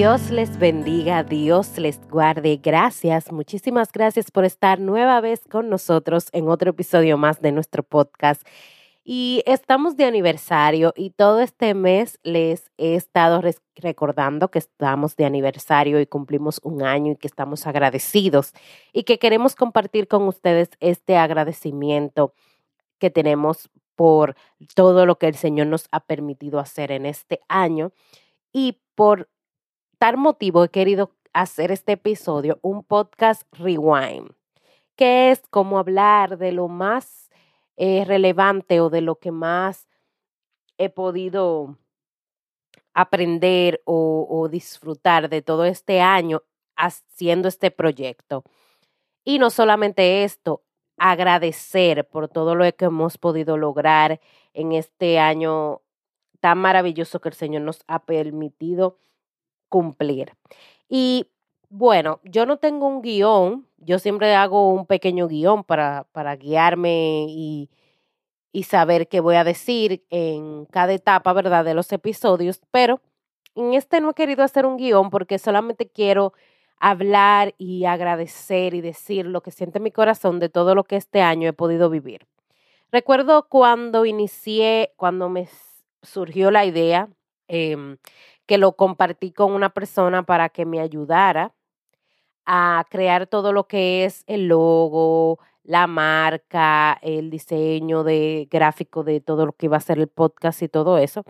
Dios les bendiga, Dios les guarde. Gracias, muchísimas gracias por estar nueva vez con nosotros en otro episodio más de nuestro podcast. Y estamos de aniversario y todo este mes les he estado recordando que estamos de aniversario y cumplimos un año y que estamos agradecidos y que queremos compartir con ustedes este agradecimiento que tenemos por todo lo que el Señor nos ha permitido hacer en este año y por tal motivo he querido hacer este episodio un podcast rewind, que es como hablar de lo más es relevante o de lo que más he podido aprender o, disfrutar de todo este año haciendo este proyecto. Y no solamente esto, agradecer por todo lo que hemos podido lograr en este año tan maravilloso que el Señor nos ha permitido cumplir. Y bueno, yo no tengo un guion, yo siempre hago un pequeño guion para, para guiarme y, y saber qué voy a decir en cada etapa, ¿verdad?, de los episodios, pero en este no he querido hacer un guion porque solamente quiero hablar y agradecer y decir lo que siente mi corazón de todo lo que este año he podido vivir. Recuerdo cuando inicié, cuando me surgió la idea, eh, que lo compartí con una persona para que me ayudara a crear todo lo que es el logo, la marca, el diseño de gráfico de todo lo que iba a ser el podcast y todo eso.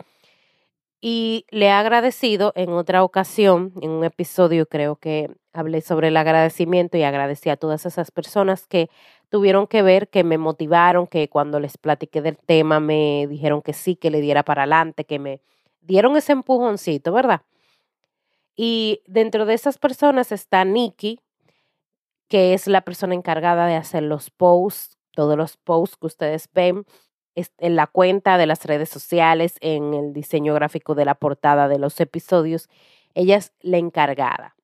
Y le he agradecido en otra ocasión, en un episodio creo que hablé sobre el agradecimiento y agradecí a todas esas personas que tuvieron que ver, que me motivaron, que cuando les platiqué del tema me dijeron que sí, que le diera para adelante, que me dieron ese empujoncito, ¿verdad? Y dentro de esas personas está Nikki, que es la persona encargada de hacer los posts, todos los posts que ustedes ven en la cuenta de las redes sociales, en el diseño gráfico de la portada de los episodios. Ella es la encargada.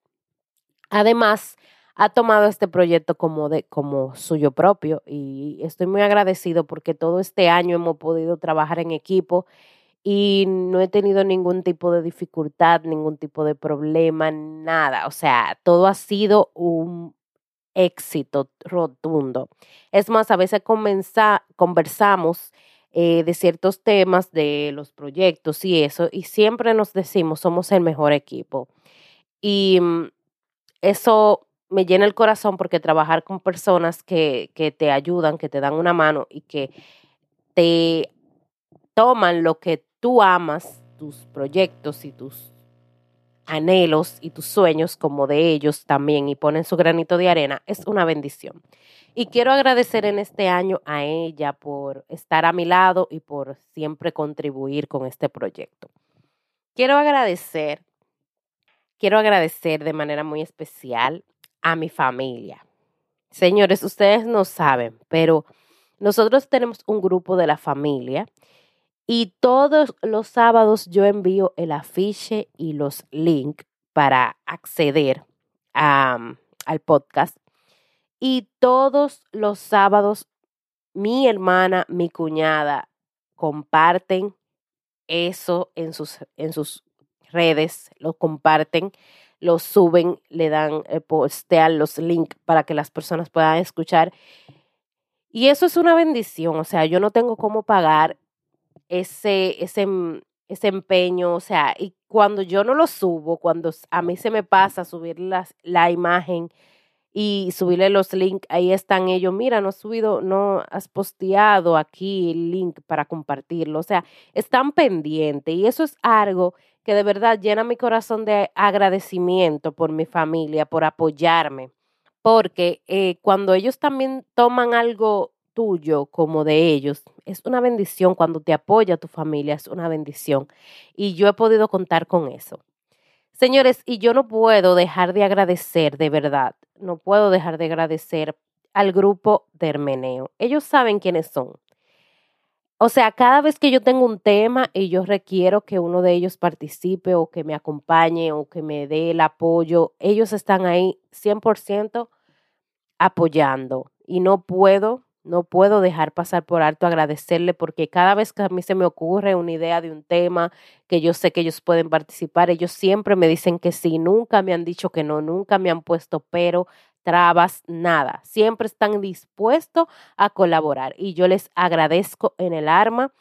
Además, ha tomado este proyecto como, de, como suyo propio y estoy muy agradecido porque todo este año hemos podido trabajar en equipo y no he tenido ningún tipo de dificultad, ningún tipo de problema, nada. O sea, todo ha sido un éxito rotundo. Es más, a veces conversamos eh, de ciertos temas, de los proyectos y eso, y siempre nos decimos, somos el mejor equipo. Y mm, eso me llena el corazón porque trabajar con personas que, que te ayudan, que te dan una mano y que te toman lo que tú amas tus proyectos y tus anhelos y tus sueños como de ellos también y ponen su granito de arena, es una bendición. Y quiero agradecer en este año a ella por estar a mi lado y por siempre contribuir con este proyecto. Quiero agradecer, quiero agradecer de manera muy especial a mi familia. Señores, ustedes no saben, pero nosotros tenemos un grupo de la familia y todos los sábados yo envío el afiche y los links para acceder al podcast. Y todos los sábados mi hermana, mi cuñada comparten eso en sus, en sus redes, lo comparten, lo suben, le dan, eh, postean los links para que las personas puedan escuchar. Y eso es una bendición, o sea, yo no tengo cómo pagar ese, ese, mm, ese empeño, o sea, y cuando yo no lo subo, cuando a mí se me pasa subir las, la imagen y subirle los links, ahí están ellos, mira, no has subido, no has posteado aquí el link para compartirlo, o sea, están pendientes y eso es algo que de verdad llena mi corazón de agradecimiento por mi familia, por apoyarme, porque eh, cuando ellos también toman algo tuyo como de ellos. Es una bendición cuando te apoya tu familia, es una bendición. Y yo he podido contar con eso. Señores, y yo no puedo dejar de agradecer, de verdad, no puedo dejar de agradecer al grupo de Hermeneo. Ellos saben quiénes son. O sea, cada vez que yo tengo un tema y yo requiero que uno de ellos participe o que me acompañe o que me dé el apoyo, ellos están ahí 100% apoyando y no puedo, no puedo dejar pasar por alto agradecerle porque cada vez que a mí se me ocurre una idea de un tema que yo sé que ellos pueden participar, ellos siempre me dicen que sí, nunca me han dicho que no, nunca me han puesto pero, trabas, nada. Siempre están dispuestos a colaborar y yo les agradezco en el arma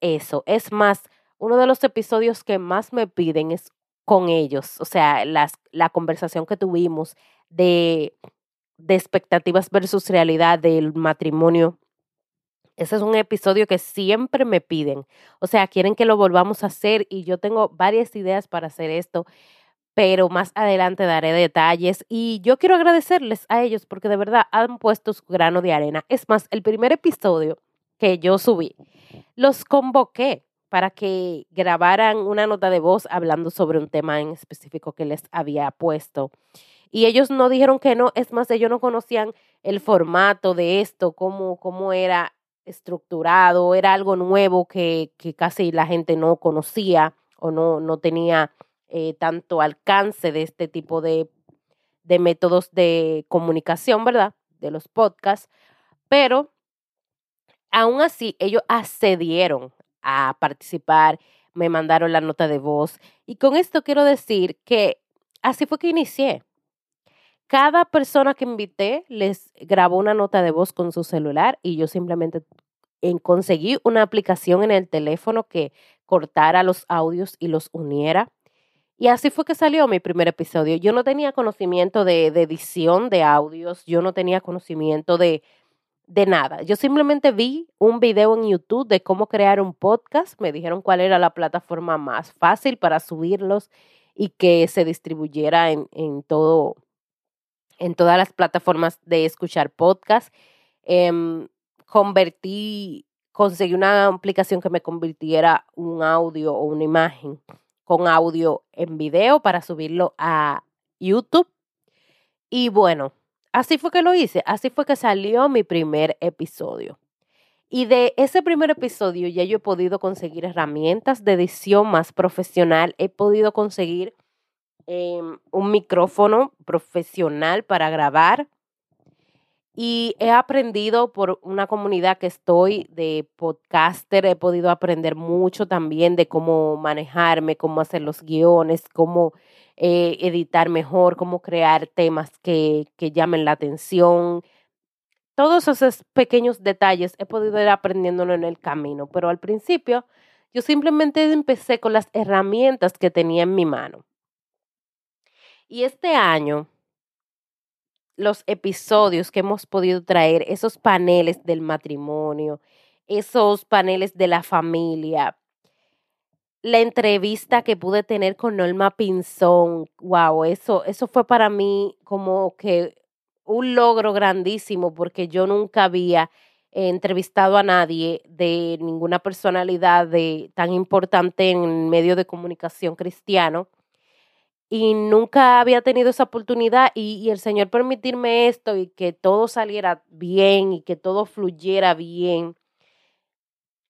eso. Es más, uno de los episodios que más me piden es con ellos, o sea, las, la conversación que tuvimos de, de expectativas versus realidad del matrimonio. Ese es un episodio que siempre me piden. O sea, quieren que lo volvamos a hacer y yo tengo varias ideas para hacer esto, pero más adelante daré detalles y yo quiero agradecerles a ellos porque de verdad han puesto su grano de arena. Es más, el primer episodio que yo subí, los convoqué para que grabaran una nota de voz hablando sobre un tema en específico que les había puesto. Y ellos no dijeron que no, es más, ellos no conocían el formato de esto, cómo, cómo era estructurado, era algo nuevo que, que casi la gente no conocía o no, no tenía eh, tanto alcance de este tipo de, de métodos de comunicación, ¿verdad? De los podcasts, pero aún así ellos accedieron a participar, me mandaron la nota de voz y con esto quiero decir que así fue que inicié. Cada persona que invité les grabó una nota de voz con su celular y yo simplemente en conseguí una aplicación en el teléfono que cortara los audios y los uniera. Y así fue que salió mi primer episodio. Yo no tenía conocimiento de, de edición de audios, yo no tenía conocimiento de, de nada. Yo simplemente vi un video en YouTube de cómo crear un podcast. Me dijeron cuál era la plataforma más fácil para subirlos y que se distribuyera en, en todo, en todas las plataformas de escuchar podcast. Em, convertí, conseguí una aplicación que me convirtiera un audio o una imagen con audio en video para subirlo a YouTube. Y bueno, así fue que lo hice, así fue que salió mi primer episodio. Y de ese primer episodio ya yo he podido conseguir herramientas de edición más profesional, he podido conseguir em, un micrófono profesional para grabar y he aprendido por una comunidad que estoy de podcaster, he podido aprender mucho también de cómo manejarme, cómo hacer los guiones, cómo eh, editar mejor, cómo crear temas que, que llamen la atención. Todos esos pequeños detalles he podido ir aprendiéndolo en el camino, pero al principio yo simplemente empecé con las herramientas que tenía en mi mano. Y este año, los episodios que hemos podido traer, esos paneles del matrimonio, esos paneles de la familia, la entrevista que pude tener con Norma Pinzón, wow, eso, eso fue para mí como que un logro grandísimo porque yo nunca había entrevistado a nadie de ninguna personalidad de, tan importante en medio de comunicación cristiano y nunca había tenido esa oportunidad y, y, el Señor permitirme esto y que todo saliera bien y que todo fluyera bien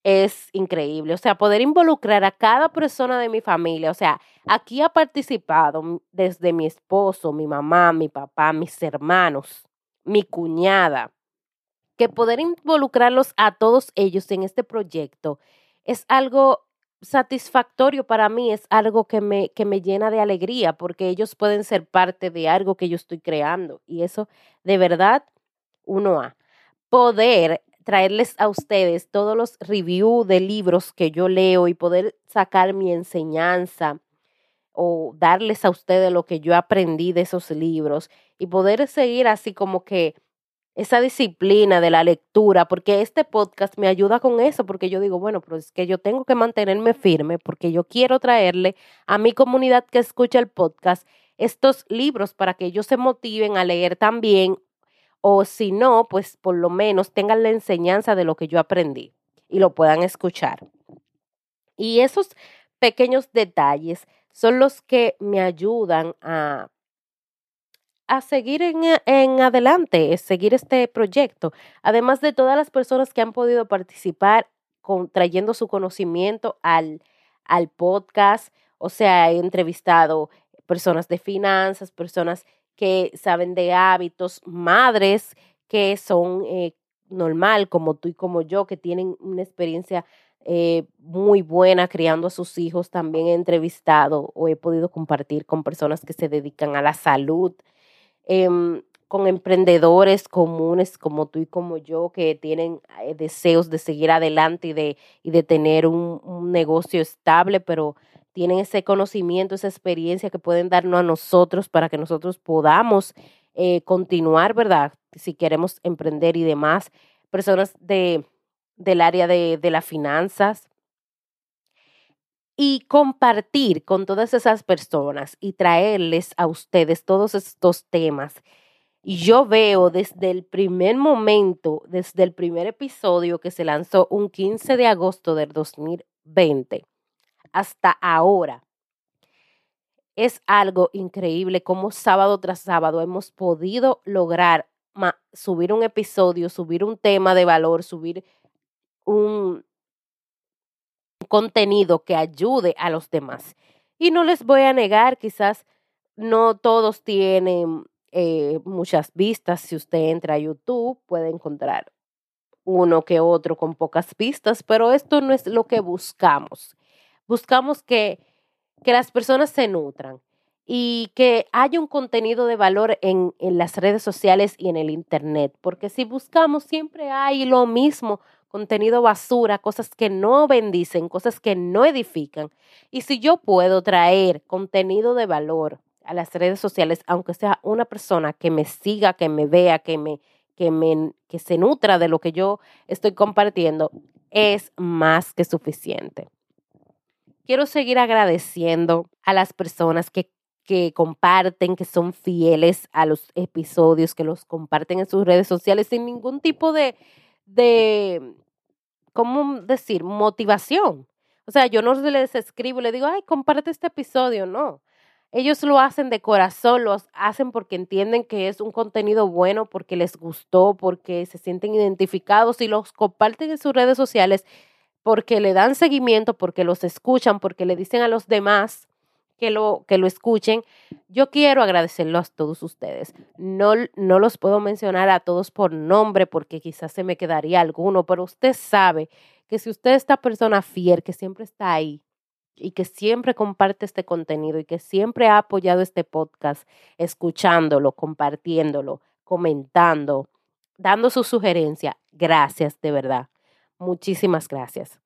es increíble. O sea, poder involucrar a cada persona de mi familia. O sea, aquí ha participado desde mi esposo, mi mamá, mi papá, mis hermanos, mi cuñada. Que poder involucrarlos a todos ellos en este proyecto es algo satisfactorio para mí, es algo que me, que me llena de alegría porque ellos pueden ser parte de algo que yo estoy creando. Y eso de verdad uno ha. Poder traerles a ustedes todos los reviews de libros que yo leo y poder sacar mi enseñanza o darles a ustedes lo que yo aprendí de esos libros y poder seguir así como que esa disciplina de la lectura, porque este podcast me ayuda con eso, porque yo digo, bueno, pero es que yo tengo que mantenerme firme, porque yo quiero traerle a mi comunidad que escucha el podcast estos libros para que ellos se motiven a leer también o si no, pues por lo menos tengan la enseñanza de lo que yo aprendí y lo puedan escuchar. Y esos pequeños detalles son los que me ayudan a, a seguir en, en adelante, seguir este proyecto. Además de todas las personas que han podido participar trayendo su conocimiento al, al podcast, o sea, he entrevistado personas de finanzas, personas que saben de hábitos, madres que son eh, normal, como tú y como yo, que tienen una experiencia eh, muy buena criando a sus hijos. También he entrevistado o he podido compartir con personas que se dedican a la salud, em, con emprendedores comunes como tú y como yo, que tienen eh, deseos de seguir adelante y de, y de tener un, un negocio estable, pero tienen ese conocimiento, esa experiencia que pueden darnos a nosotros para que nosotros podamos eh, continuar, ¿verdad? Si queremos emprender y demás. Personas de, del área de, de las finanzas. Y compartir con todas esas personas y traerles a ustedes todos estos temas. Yo veo desde el primer momento, desde el primer episodio que se lanzó un 15 de agosto del 2020 hasta ahora, es algo increíble como sábado tras sábado hemos podido lograr subir un episodio, subir un tema de valor, subir un contenido que ayude a los demás. Y no les voy a negar, quizás no todos tienen eh, muchas vistas. Si usted entra a YouTube, puede encontrar uno que otro con pocas vistas, pero esto no es lo que buscamos. Buscamos que que las personas se nutran y que haya un contenido de valor en, en, las redes sociales y en el Internet, porque si buscamos siempre hay lo mismo, contenido basura, cosas que no bendicen, cosas que no edifican. Y si yo puedo traer contenido de valor a las redes sociales, aunque sea una persona que me siga, que me vea, que me que me que se nutra de lo que yo estoy compartiendo, es más que suficiente. Quiero seguir agradeciendo a las personas que, que comparten, que son fieles a los episodios, que los comparten en sus redes sociales sin ningún tipo de, de ¿cómo decir? Motivación. O sea, yo no les escribo y les digo, ay, comparte este episodio, no. Ellos lo hacen de corazón, lo hacen porque entienden que es un contenido bueno, porque les gustó, porque se sienten identificados y los comparten en sus redes sociales porque le dan seguimiento, porque los escuchan, porque le dicen a los demás que lo, que lo escuchen. Yo quiero agradecerlos a todos ustedes. No, no los puedo mencionar a todos por nombre porque quizás se me quedaría alguno, pero usted sabe que si usted es esta persona fiel, que siempre está ahí y que siempre comparte este contenido y que siempre ha apoyado este podcast, escuchándolo, compartiéndolo, comentando, dando su sugerencia, gracias de verdad. Muchísimas gracias.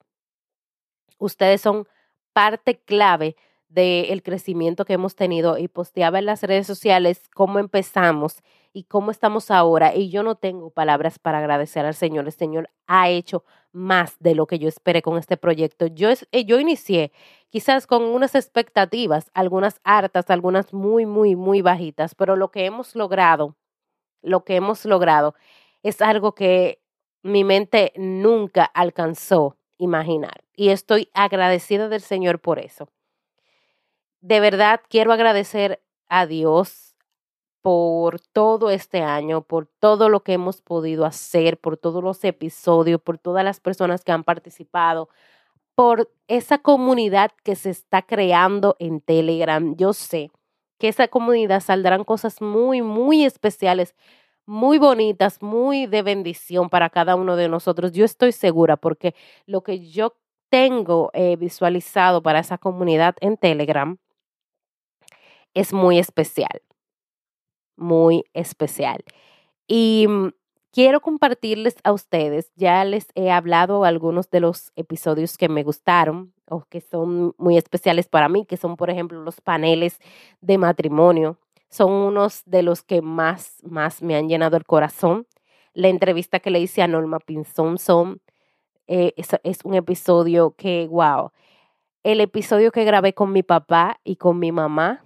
Ustedes son parte clave del crecimiento que hemos tenido y posteaba en las redes sociales cómo empezamos y cómo estamos ahora. Y yo no tengo palabras para agradecer al Señor. El Señor ha hecho más de lo que yo esperé con este proyecto. Yo, eh, yo inicié quizás con unas expectativas, algunas hartas, algunas muy, muy, muy bajitas, pero lo que hemos logrado, lo que hemos logrado es algo que mi mente nunca alcanzó imaginar. Y estoy agradecida del Señor por eso. De verdad quiero agradecer a Dios por todo este año, por todo lo que hemos podido hacer, por todos los episodios, por todas las personas que han participado, por esa comunidad que se está creando en Telegram. Yo sé que esa comunidad saldrán cosas muy, muy especiales muy bonitas, muy de bendición para cada uno de nosotros. Yo estoy segura porque lo que yo tengo eh, visualizado para esa comunidad en Telegram es muy especial, muy especial. Y mm, quiero compartirles a ustedes, ya les he hablado algunos de los episodios que me gustaron o que son muy especiales para mí, que son por ejemplo los paneles de matrimonio son unos de los que más, más me han llenado el corazón. La entrevista que le hice a Norma Pinzón son, eh, es, un episodio que, wow, el episodio que grabé con mi papá y con mi mamá,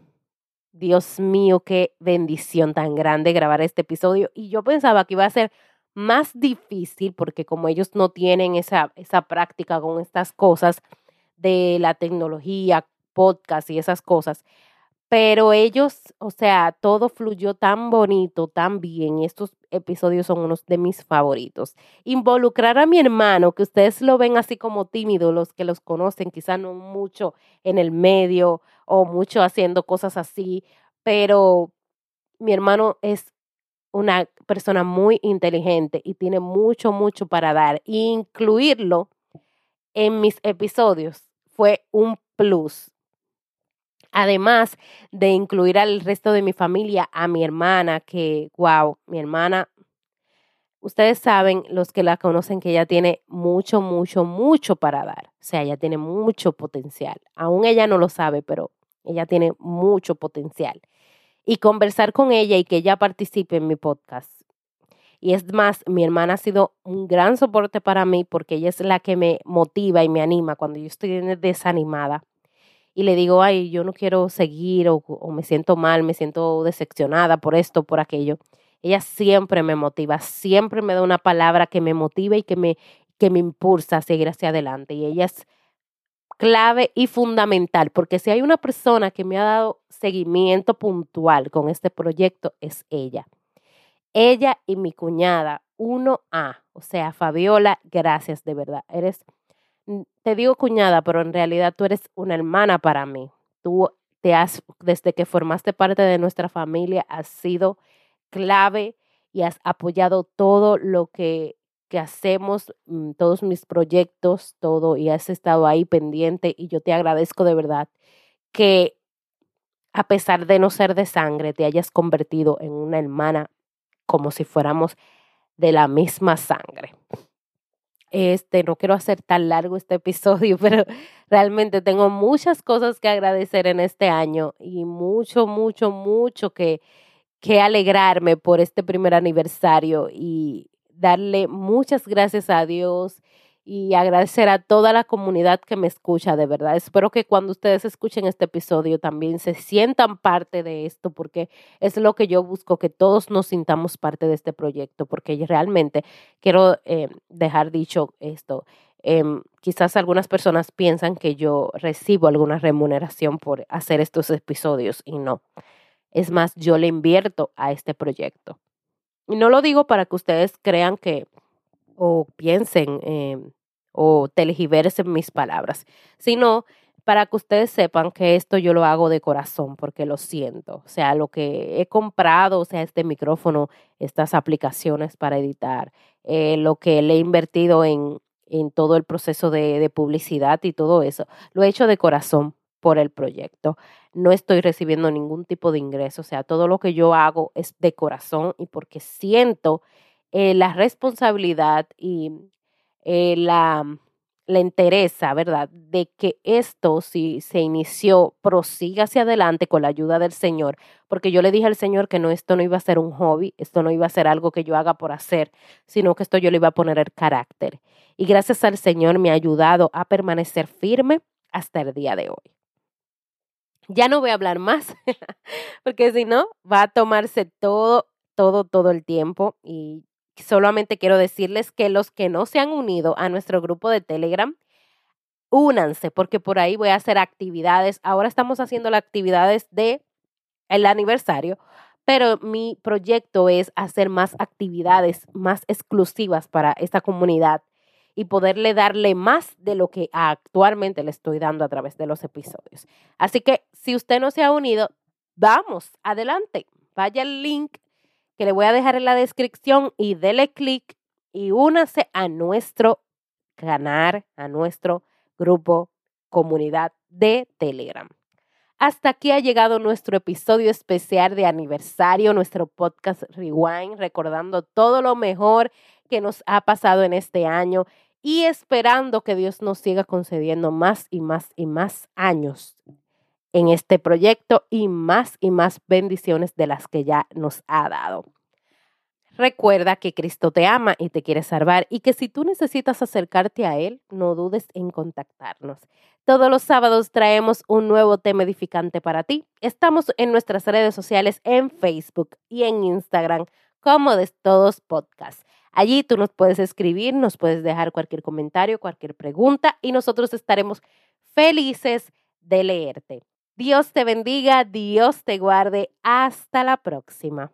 Dios mío, qué bendición tan grande grabar este episodio. Y yo pensaba que iba a ser más difícil porque como ellos no tienen esa, esa práctica con estas cosas de la tecnología, podcast y esas cosas, pero ellos, o sea, todo fluyó tan bonito, tan bien. Estos episodios son unos de mis favoritos. Involucrar a mi hermano, que ustedes lo ven así como tímido, los que los conocen, quizá no mucho en el medio o mucho haciendo cosas así, pero mi hermano es una persona muy inteligente y tiene mucho, mucho para dar. incluirlo en mis episodios fue un plus. Además de incluir al resto de mi familia, a mi hermana, que, wow, mi hermana, ustedes saben, los que la conocen, que ella tiene mucho, mucho, mucho para dar. O sea, ella tiene mucho potencial. Aún ella no lo sabe, pero ella tiene mucho potencial. Y conversar con ella y que ella participe en mi podcast. Y es más, mi hermana ha sido un gran soporte para mí porque ella es la que me motiva y me anima cuando yo estoy desanimada. Y le digo, ay, yo no quiero seguir o, me siento mal, me siento decepcionada por esto, por aquello. Ella siempre me motiva, siempre me da una palabra que me motiva y que me, que me impulsa a seguir hacia adelante. Y ella es clave y fundamental, porque si hay una persona que me ha dado seguimiento puntual con este proyecto, es ella. Ella y mi cuñada, 1A, o sea, Fabiola, gracias de verdad. Eres, te digo cuñada, pero en realidad tú eres una hermana para mí. Tú te has, desde que formaste parte de nuestra familia, has sido clave y has apoyado todo lo que que hacemos, mm, todos mis proyectos, todo, y has estado ahí pendiente y yo te agradezco de verdad que a pesar de no ser de sangre, te hayas convertido en una hermana como si fuéramos de la misma sangre. Este, no quiero hacer tan largo este episodio, pero realmente tengo muchas cosas que agradecer en este año y mucho, mucho, mucho que, que alegrarme por este primer aniversario y, darle muchas gracias a Dios y agradecer a toda la comunidad que me escucha, de verdad. Espero que cuando ustedes escuchen este episodio también se sientan parte de esto, porque es lo que yo busco, que todos nos sintamos parte de este proyecto, porque realmente quiero eh, dejar dicho esto. Em, quizás algunas personas piensan que yo recibo alguna remuneración por hacer estos episodios y no. Es más, yo le invierto a este proyecto. Y no lo digo para que ustedes crean que o piensen eh, o telegiversen mis palabras, sino para que ustedes sepan que esto yo lo hago de corazón porque lo siento. O sea, lo que he comprado, o sea, este micrófono, estas aplicaciones para editar, eh, lo que le he invertido en, en todo el proceso de, de publicidad y todo eso, lo he hecho de corazón por el proyecto. No estoy recibiendo ningún tipo de ingreso, o sea, todo lo que yo hago es de corazón y porque siento eh, la responsabilidad y eh, la, la interesa, ¿verdad?, de que esto, si se inició, prosiga hacia adelante con la ayuda del Señor, porque yo le dije al Señor que no, esto no iba a ser un hobby, esto no iba a ser algo que yo haga por hacer, sino que esto yo le iba a poner el carácter. Y gracias al Señor me ha ayudado a permanecer firme hasta el día de hoy. Ya no voy a hablar más, porque si no, va a tomarse todo, todo, todo el tiempo. Y solamente quiero decirles que los que no se han unido a nuestro grupo de Telegram, únanse, porque por ahí voy a hacer actividades. Ahora estamos haciendo las actividades de el aniversario, pero mi proyecto es hacer más actividades más exclusivas para esta comunidad y poderle darle más de lo que actualmente le estoy dando a través de los episodios. Así que si usted no se ha unido, vamos, adelante. Vaya al link que le voy a dejar en la descripción y dele clic y únase a nuestro canal, a nuestro grupo comunidad de Telegram. Hasta aquí ha llegado nuestro episodio especial de aniversario, nuestro podcast Rewind, recordando todo lo mejor que nos ha pasado en este año y esperando que Dios nos siga concediendo más y más y más años en este proyecto y más y más bendiciones de las que ya nos ha dado. Recuerda que Cristo te ama y te quiere salvar y que si tú necesitas acercarte a Él, no dudes en contactarnos. Todos los sábados traemos un nuevo tema edificante para ti. Estamos en nuestras redes sociales en Facebook y en Instagram como de todos podcasts. Allí tú nos puedes escribir, nos puedes dejar cualquier comentario, cualquier pregunta y nosotros estaremos felices de leerte. Dios te bendiga, Dios te guarde. Hasta la próxima.